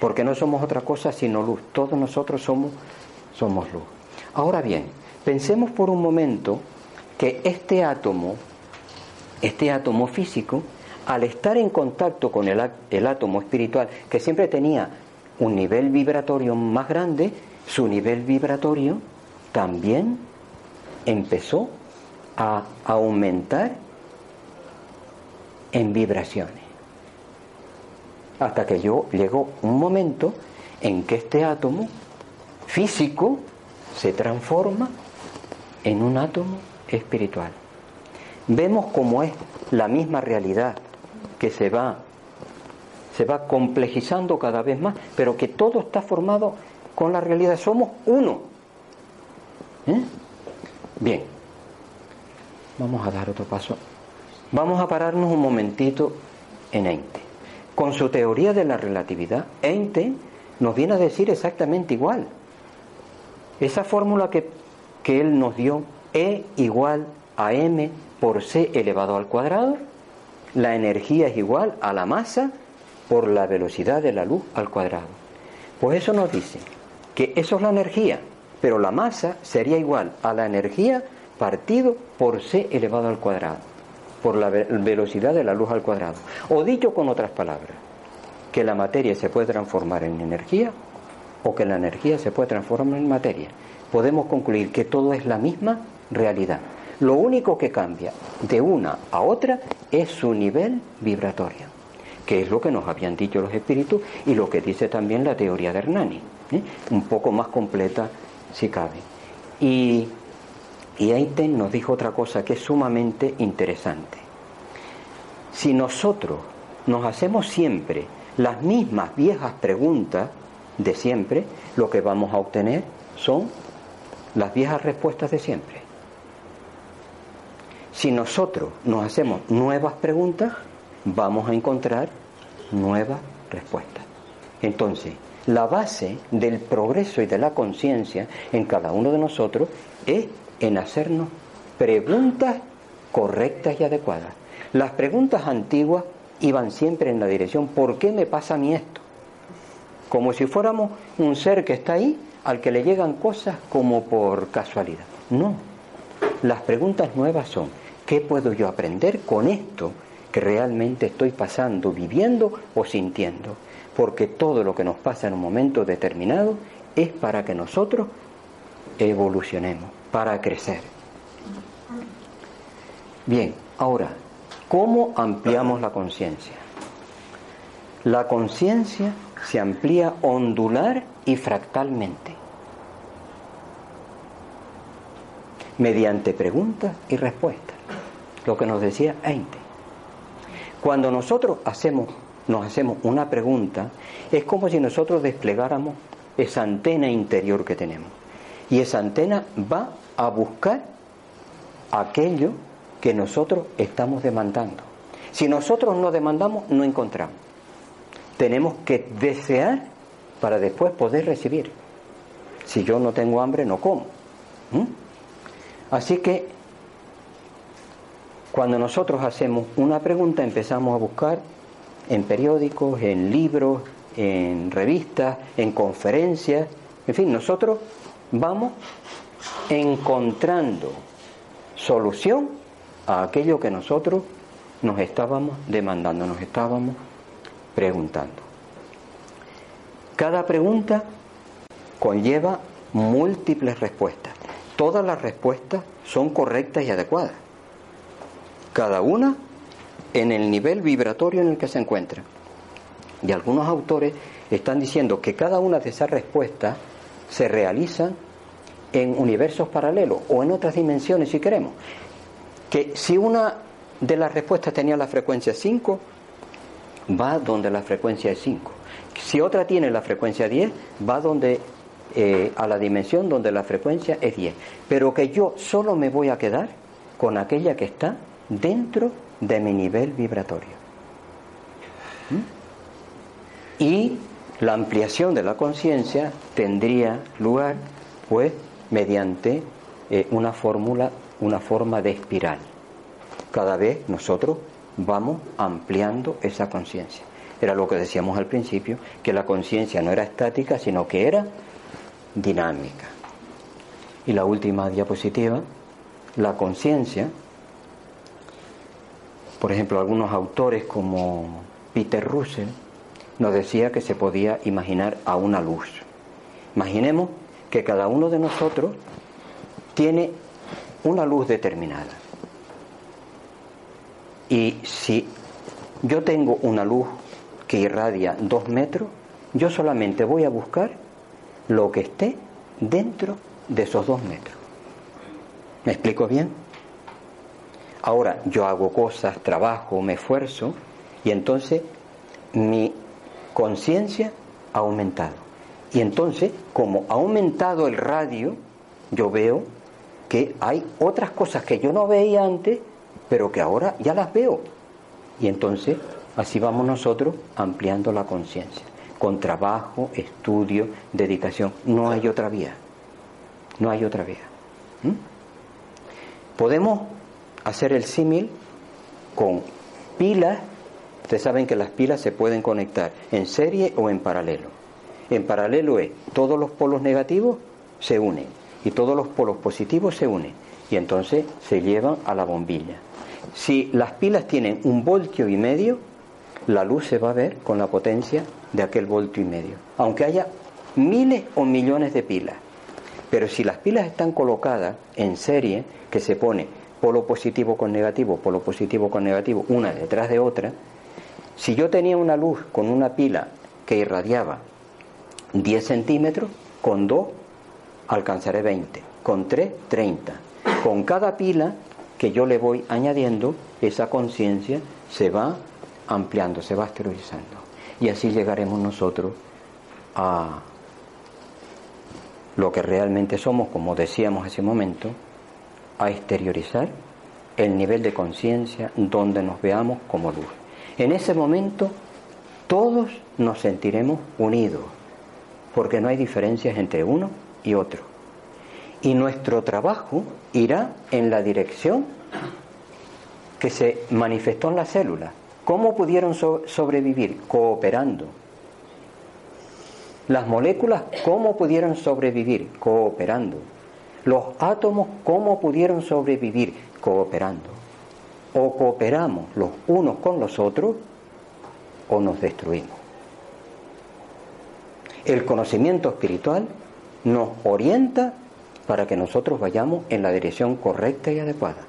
porque no somos otra cosa sino luz. Todos nosotros somos, somos luz. Ahora bien, pensemos por un momento que este átomo, este átomo físico, al estar en contacto con el átomo espiritual, que siempre tenía un nivel vibratorio más grande, su nivel vibratorio también empezó a aumentar en vibraciones. Hasta que yo llegó un momento en que este átomo físico se transforma en un átomo espiritual. Vemos cómo es la misma realidad que se va se va complejizando cada vez más, pero que todo está formado con la realidad. Somos uno. ¿Eh? Bien, vamos a dar otro paso Vamos a pararnos un momentito en Einstein. Con su teoría de la relatividad, Einstein nos viene a decir exactamente igual. Esa fórmula que, que él nos dio, E igual a m por c elevado al cuadrado, la energía es igual a la masa por la velocidad de la luz al cuadrado. Pues eso nos dice que eso es la energía, pero la masa sería igual a la energía partido por c elevado al cuadrado por la velocidad de la luz al cuadrado. O dicho con otras palabras, que la materia se puede transformar en energía o que la energía se puede transformar en materia. Podemos concluir que todo es la misma realidad. Lo único que cambia de una a otra es su nivel vibratorio, que es lo que nos habían dicho los espíritus y lo que dice también la teoría de Hernani, ¿eh? un poco más completa si cabe. Y y Einstein nos dijo otra cosa que es sumamente interesante. Si nosotros nos hacemos siempre las mismas viejas preguntas de siempre, lo que vamos a obtener son las viejas respuestas de siempre. Si nosotros nos hacemos nuevas preguntas, vamos a encontrar nuevas respuestas. Entonces, la base del progreso y de la conciencia en cada uno de nosotros es en hacernos preguntas correctas y adecuadas. Las preguntas antiguas iban siempre en la dirección, ¿por qué me pasa a mí esto? Como si fuéramos un ser que está ahí al que le llegan cosas como por casualidad. No, las preguntas nuevas son, ¿qué puedo yo aprender con esto que realmente estoy pasando, viviendo o sintiendo? Porque todo lo que nos pasa en un momento determinado es para que nosotros evolucionemos para crecer. Bien, ahora, ¿cómo ampliamos la conciencia? La conciencia se amplía ondular y fractalmente, mediante preguntas y respuestas, lo que nos decía Einstein. Cuando nosotros hacemos, nos hacemos una pregunta, es como si nosotros desplegáramos esa antena interior que tenemos. Y esa antena va a buscar aquello que nosotros estamos demandando. Si nosotros no demandamos, no encontramos. Tenemos que desear para después poder recibir. Si yo no tengo hambre, no como. Así que cuando nosotros hacemos una pregunta, empezamos a buscar en periódicos, en libros, en revistas, en conferencias, en fin, nosotros vamos encontrando solución a aquello que nosotros nos estábamos demandando, nos estábamos preguntando. Cada pregunta conlleva múltiples respuestas. Todas las respuestas son correctas y adecuadas. Cada una en el nivel vibratorio en el que se encuentra. Y algunos autores están diciendo que cada una de esas respuestas se realiza en universos paralelos o en otras dimensiones si queremos. Que si una de las respuestas tenía la frecuencia 5, va donde la frecuencia es 5. Si otra tiene la frecuencia 10, va donde eh, a la dimensión donde la frecuencia es 10. Pero que yo solo me voy a quedar con aquella que está dentro de mi nivel vibratorio. ¿Mm? Y la ampliación de la conciencia tendría lugar, pues, mediante eh, una fórmula, una forma de espiral. Cada vez nosotros vamos ampliando esa conciencia. Era lo que decíamos al principio, que la conciencia no era estática, sino que era dinámica. Y la última diapositiva, la conciencia, por ejemplo, algunos autores como Peter Russell nos decía que se podía imaginar a una luz. Imaginemos que cada uno de nosotros tiene una luz determinada. Y si yo tengo una luz que irradia dos metros, yo solamente voy a buscar lo que esté dentro de esos dos metros. ¿Me explico bien? Ahora yo hago cosas, trabajo, me esfuerzo y entonces mi conciencia ha aumentado. Y entonces, como ha aumentado el radio, yo veo que hay otras cosas que yo no veía antes, pero que ahora ya las veo. Y entonces así vamos nosotros ampliando la conciencia con trabajo, estudio, dedicación. No hay otra vía. No hay otra vía. ¿Mm? Podemos hacer el símil con pilas. Ustedes saben que las pilas se pueden conectar en serie o en paralelo. En paralelo es todos los polos negativos se unen y todos los polos positivos se unen y entonces se llevan a la bombilla. Si las pilas tienen un voltio y medio, la luz se va a ver con la potencia de aquel voltio y medio, aunque haya miles o millones de pilas. Pero si las pilas están colocadas en serie, que se pone polo positivo con negativo, polo positivo con negativo, una detrás de otra, si yo tenía una luz con una pila que irradiaba 10 centímetros, con 2 alcanzaré 20, con 3 30. Con cada pila que yo le voy añadiendo, esa conciencia se va ampliando, se va exteriorizando. Y así llegaremos nosotros a lo que realmente somos, como decíamos hace un momento, a exteriorizar el nivel de conciencia donde nos veamos como luz. En ese momento todos nos sentiremos unidos, porque no hay diferencias entre uno y otro. Y nuestro trabajo irá en la dirección que se manifestó en la célula, ¿Cómo pudieron sobrevivir? Cooperando. Las moléculas, ¿cómo pudieron sobrevivir? Cooperando. Los átomos, ¿cómo pudieron sobrevivir? Cooperando. O cooperamos los unos con los otros o nos destruimos. El conocimiento espiritual nos orienta para que nosotros vayamos en la dirección correcta y adecuada.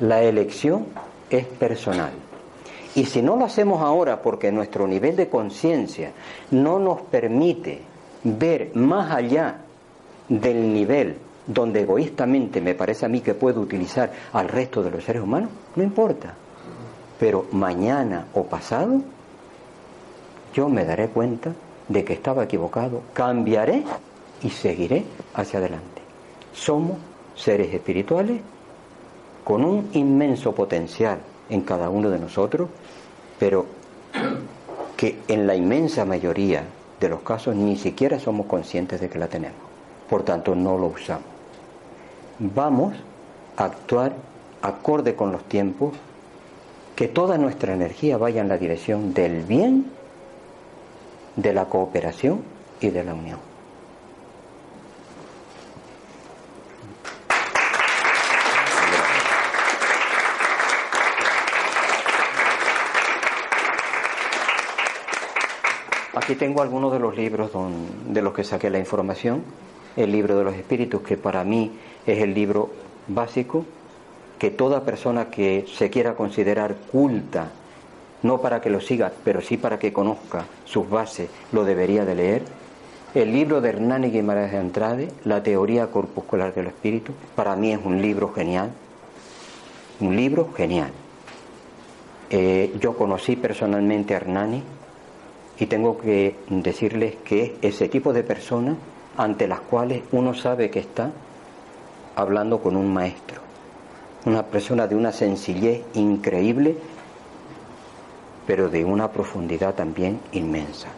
La elección es personal. Y si no lo hacemos ahora porque nuestro nivel de conciencia no nos permite ver más allá del nivel donde egoístamente me parece a mí que puedo utilizar al resto de los seres humanos, no importa. Pero mañana o pasado yo me daré cuenta de que estaba equivocado, cambiaré y seguiré hacia adelante. Somos seres espirituales con un inmenso potencial en cada uno de nosotros, pero que en la inmensa mayoría de los casos ni siquiera somos conscientes de que la tenemos por tanto no lo usamos. Vamos a actuar acorde con los tiempos, que toda nuestra energía vaya en la dirección del bien, de la cooperación y de la unión. Aquí tengo algunos de los libros de los que saqué la información. El libro de los espíritus, que para mí es el libro básico, que toda persona que se quiera considerar culta, no para que lo siga, pero sí para que conozca sus bases, lo debería de leer. El libro de Hernani Guimaraes de Andrade, La teoría corpuscular del espíritu, para mí es un libro genial. Un libro genial. Eh, yo conocí personalmente a Hernani y tengo que decirles que ese tipo de personas ante las cuales uno sabe que está hablando con un maestro, una persona de una sencillez increíble, pero de una profundidad también inmensa.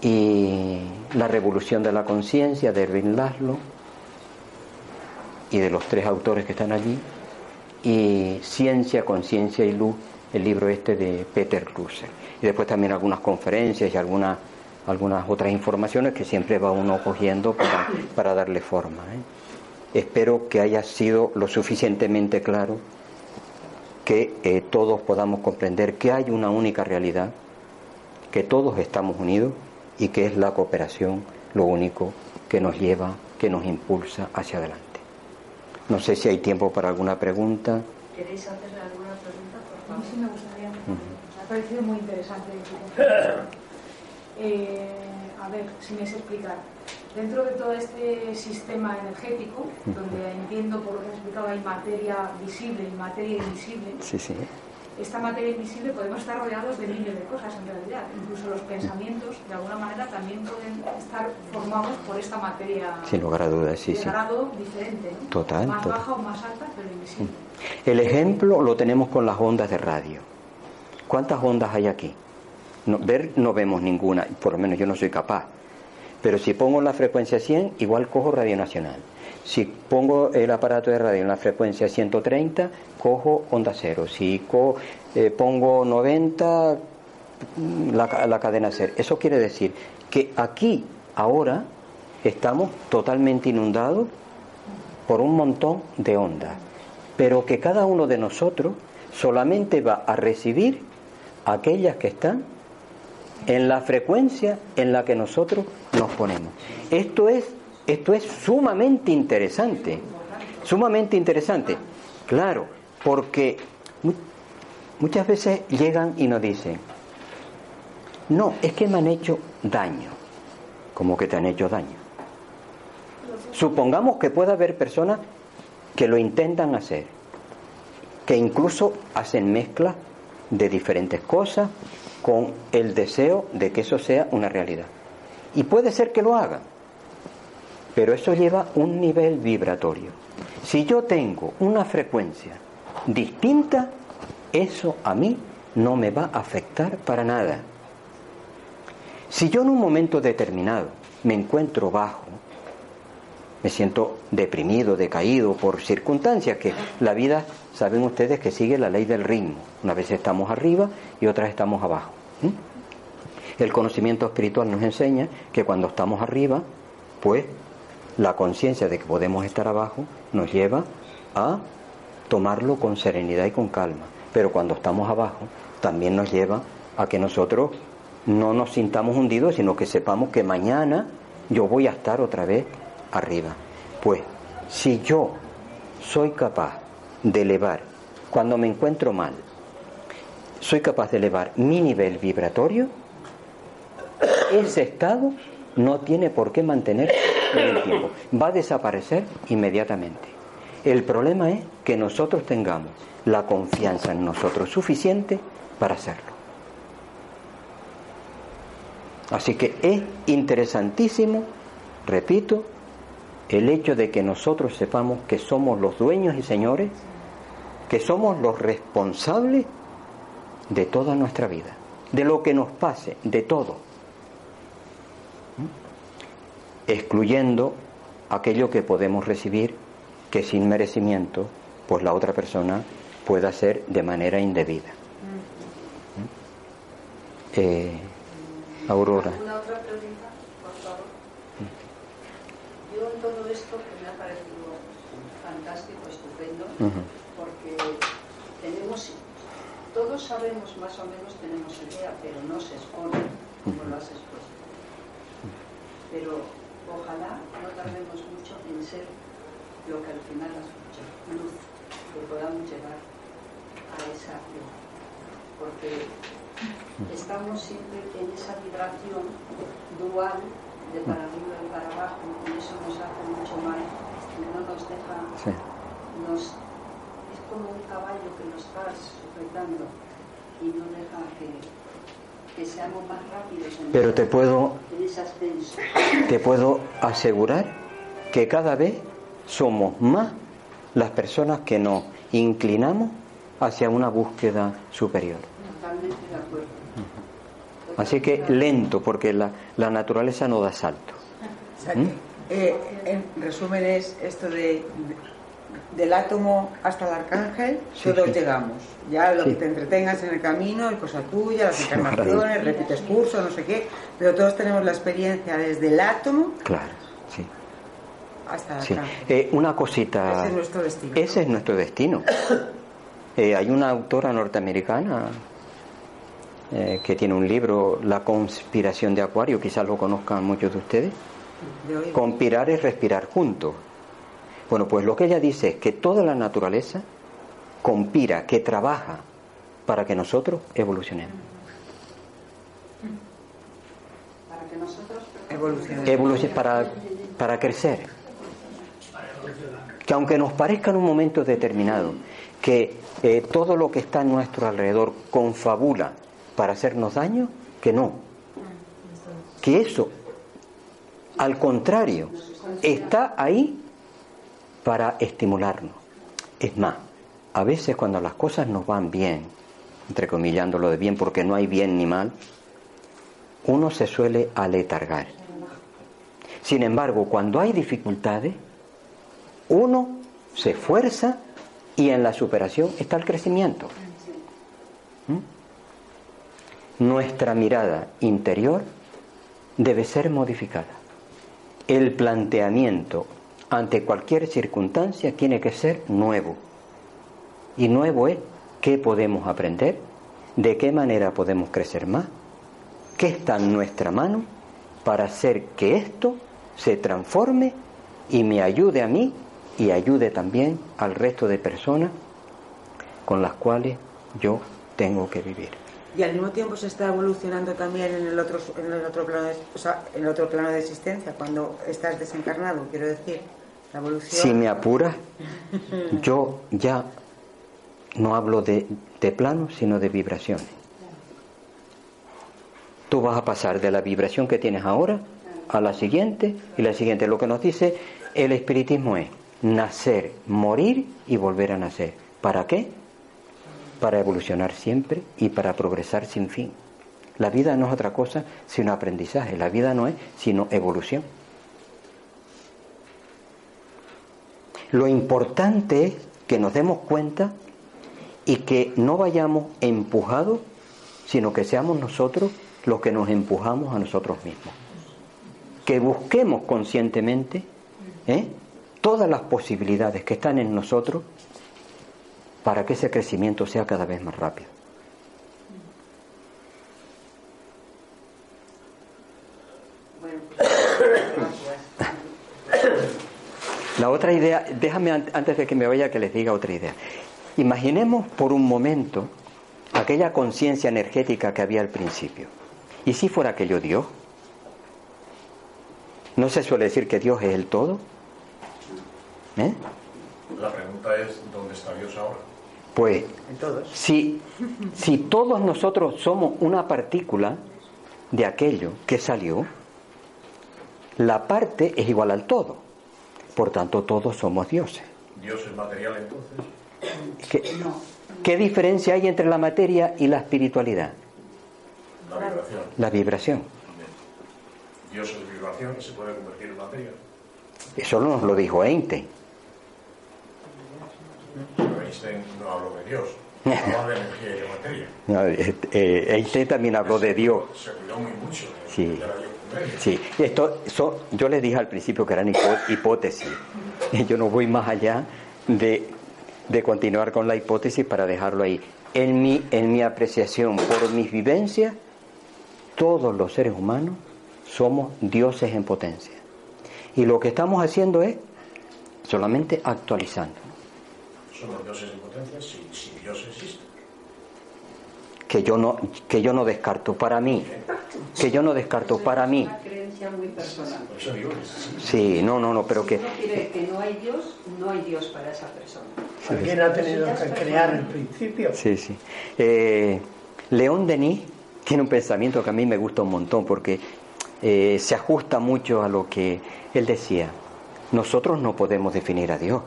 Y la revolución de la conciencia de Erwin Laszlo y de los tres autores que están allí, y Ciencia, Conciencia y Luz, el libro este de Peter Russell. Y después también algunas conferencias y algunas, algunas otras informaciones que siempre va uno cogiendo para, darle forma. ¿eh? Espero que haya sido lo suficientemente claro que eh, todos podamos comprender que hay una única realidad, que todos estamos unidos y que es la cooperación lo único que nos lleva, que nos impulsa hacia adelante. No sé si hay tiempo para alguna pregunta.
¿Queréis hacerle alguna pregunta, por
favor? Sí, me gustaría. Me ha parecido muy interesante. Eh, a ver, si me es explicar. Dentro de todo este sistema energético, donde entiendo por lo que has explicado hay materia visible y materia invisible,
sí, sí
esta materia invisible podemos estar rodeados de miles de cosas en realidad. Incluso los pensamientos, de alguna manera, también pueden estar formados por esta materia.
Sin lugar a dudas, sí,
de grado diferente, ¿no?
Total.
Más baja o más alta, pero invisible.
El ejemplo lo tenemos con las ondas de radio. ¿Cuántas ondas hay aquí? No, ver no vemos ninguna, por lo menos yo no soy capaz. Pero si pongo la frecuencia 100, igual cojo Radio Nacional. Si pongo el aparato de radio en la frecuencia 130, cojo onda cero. Si eh, pongo 90, la, la cadena cero. Eso quiere decir que aquí, ahora, estamos totalmente inundados por un montón de ondas, pero que cada uno de nosotros solamente va a recibir aquellas que están en la frecuencia en la que nosotros nos ponemos. Esto es esto es sumamente interesante, sumamente interesante. Claro, porque muchas veces llegan y nos dicen, no, es que me han hecho daño. como que te han hecho daño? Supongamos que pueda haber personas que lo intentan hacer, que incluso hacen mezcla de diferentes cosas con el deseo de que eso sea una realidad. Y puede ser que lo hagan, pero eso lleva un nivel vibratorio. Si yo tengo una frecuencia distinta, eso a mí no me va a afectar para nada. Si yo en un momento determinado me encuentro bajo, me siento deprimido, decaído por circunstancias que la vida, saben ustedes que sigue la ley del ritmo. Una vez estamos arriba y otras estamos abajo. El conocimiento espiritual nos enseña que cuando estamos arriba, pues la conciencia de que podemos estar abajo nos lleva a tomarlo con serenidad y con calma. Pero cuando estamos abajo, también nos lleva a que nosotros no nos sintamos hundidos, sino que sepamos que mañana yo voy a estar otra vez arriba. Pues si yo soy capaz de elevar, cuando me encuentro mal, soy capaz de elevar mi nivel vibratorio, ese estado no tiene por qué mantener en el tiempo. Va a desaparecer inmediatamente. El problema es que nosotros tengamos la confianza en nosotros suficiente para hacerlo. Así que es interesantísimo, repito, el hecho de que nosotros sepamos que somos los dueños y señores, que somos los responsables de toda nuestra vida, de lo que nos pase, de todo excluyendo aquello que podemos recibir que sin merecimiento pues la otra persona pueda hacer de manera indebida. Eh, Aurora.
Una otra pregunta, por favor. Yo en todo esto que me ha parecido fantástico, estupendo, porque tenemos todos sabemos, más o menos tenemos idea, pero no se expone como lo has expuesto. Pero ojalá no tardemos mucho en ser lo que al final has dicho, luz, que podamos llegar a esa luz. Porque estamos siempre en esa vibración dual de para arriba y para abajo y eso nos hace mucho mal no nos deja, nos, es como un caballo que nos está sujetando y no deja que, que seamos más rápidos en,
Pero te puedo,
en
te puedo asegurar que cada vez somos más las personas que nos inclinamos hacia una búsqueda superior.
Totalmente de acuerdo.
Así que lento, porque la, la naturaleza no da salto.
O sea, que, eh, en resumen es esto de, de- del átomo hasta el arcángel,
Sí,
todos
sí.
llegamos. Ya lo
Sí.
que te entretengas en el camino es cosa tuya, las encarnaciones, repites curso, no sé qué, pero todos tenemos la experiencia desde el átomo
Claro, sí.
hasta el arcángel.
Eh, una cosita.
Ese es nuestro destino.
Ese es nuestro destino. Eh, hay una autora norteamericana eh, que tiene un libro, La conspiración de Acuario, quizás lo conozcan muchos de ustedes. Conspirar es respirar juntos. Bueno, pues lo que ella dice es que toda la naturaleza conspira, que trabaja para que nosotros evolucionemos.
Para que nosotros
Evolucionar.
Evolucion- para, para crecer. Que aunque nos parezca en un momento determinado que eh, todo lo que está a nuestro alrededor confabula para hacernos daño, que no. Que eso, al contrario, está ahí para estimularnos. Es más, a veces cuando las cosas nos van bien, entrecomillándolo de bien porque no hay bien ni mal, uno se suele aletargar. Sin embargo, cuando hay dificultades, uno se esfuerza y en la superación está el crecimiento. ¿Mm? Nuestra mirada interior debe ser modificada. El planteamiento ante cualquier circunstancia tiene que ser nuevo. Y nuevo es qué podemos aprender, de qué manera podemos crecer más, qué está en nuestra mano para hacer que esto se transforme y me ayude a mí y ayude también al resto de personas con las cuales yo tengo que vivir.
Y al mismo tiempo se está evolucionando también en el otro, en el otro plano, de, o sea, en el otro plano de existencia, cuando estás desencarnado, quiero decir, la evolución.
Si me apuras, yo ya no hablo de, de plano, sino de vibraciones. Tú vas a pasar de la vibración que tienes ahora a la siguiente y la siguiente. Lo que nos dice el espiritismo es nacer, morir y volver a nacer. ¿Para qué? Para evolucionar siempre y para progresar sin fin. La vida no es otra cosa sino aprendizaje. La vida no es sino evolución. Lo importante es que nos demos cuenta y que no vayamos empujados, sino que seamos nosotros los que nos empujamos a nosotros mismos. Que busquemos conscientemente ¿eh? todas las posibilidades que están en nosotros para que ese crecimiento sea cada vez más rápido. La otra idea, déjame an- antes de que me vaya que les diga otra idea. Imaginemos por un momento aquella conciencia energética que había al principio. ¿Y si fuera aquello Dios? ¿No se suele decir que Dios es el todo? ¿Eh?
La pregunta es, ¿dónde está Dios ahora?
Pues
En todos.
si, si todos nosotros somos una partícula de aquello que salió, la parte es igual al todo. Por tanto, todos somos dioses.
¿Dios es material entonces?
¿Qué, qué diferencia hay entre la materia y la espiritualidad?
La vibración.
La vibración.
Dios es vibración y se puede convertir en materia.
Eso nos lo dijo Einstein.
Einstein no habló de Dios, hablaba de energía y de materia.
No, eh, eh, Einstein también habló de Dios.
Se cuidó muy mucho de,
Sí.
de la biocumeria.
Sí, esto, so- yo les dije al principio que eran hipótesis. Yo no voy más allá de, de continuar con la hipótesis para dejarlo ahí. en mi, en mi apreciación, por mis vivencias, todos los seres humanos somos dioses en potencia. Y lo que estamos haciendo es solamente actualizando.
Somos dioses en potencia si, si Dios existe.
Que yo no, que yo no descarto para mí. Que yo no descarto para mí.
Una creencia muy personal.
Sí.
No, no, no, pero
si
que
uno quiere que no hay Dios, no hay Dios para esa persona.
Alguien ha tenido que crear el principio.
Sí, sí. Eh, León Denis tiene un pensamiento que a mí me gusta un montón porque eh, se ajusta mucho a lo que él decía. Nosotros no podemos definir a Dios.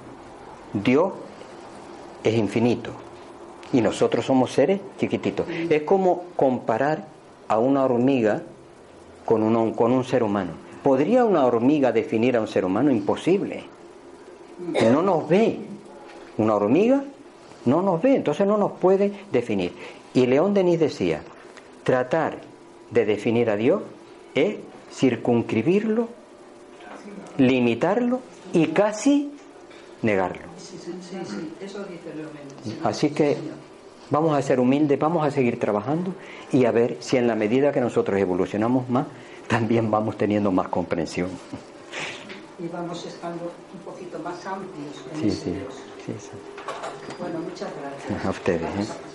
Dios es infinito y nosotros somos seres chiquititos. Es como comparar a una hormiga con, un- con un ser humano. ¿Podría una hormiga definir a un ser humano? Imposible. No nos ve. Una hormiga no nos ve, entonces no nos puede definir. Y León Denis decía, tratar de definir a Dios es circunscribirlo, limitarlo y casi negarlo.
Sí, sí, eso dice León.
Así que vamos a ser humildes, vamos a seguir trabajando y a ver si en la medida que nosotros evolucionamos más, también vamos teniendo más comprensión.
Y vamos estando un poquito más amplios en
Sí,
ese Dios.
sí, sí.
Bueno, muchas gracias.
A ustedes, ¿eh?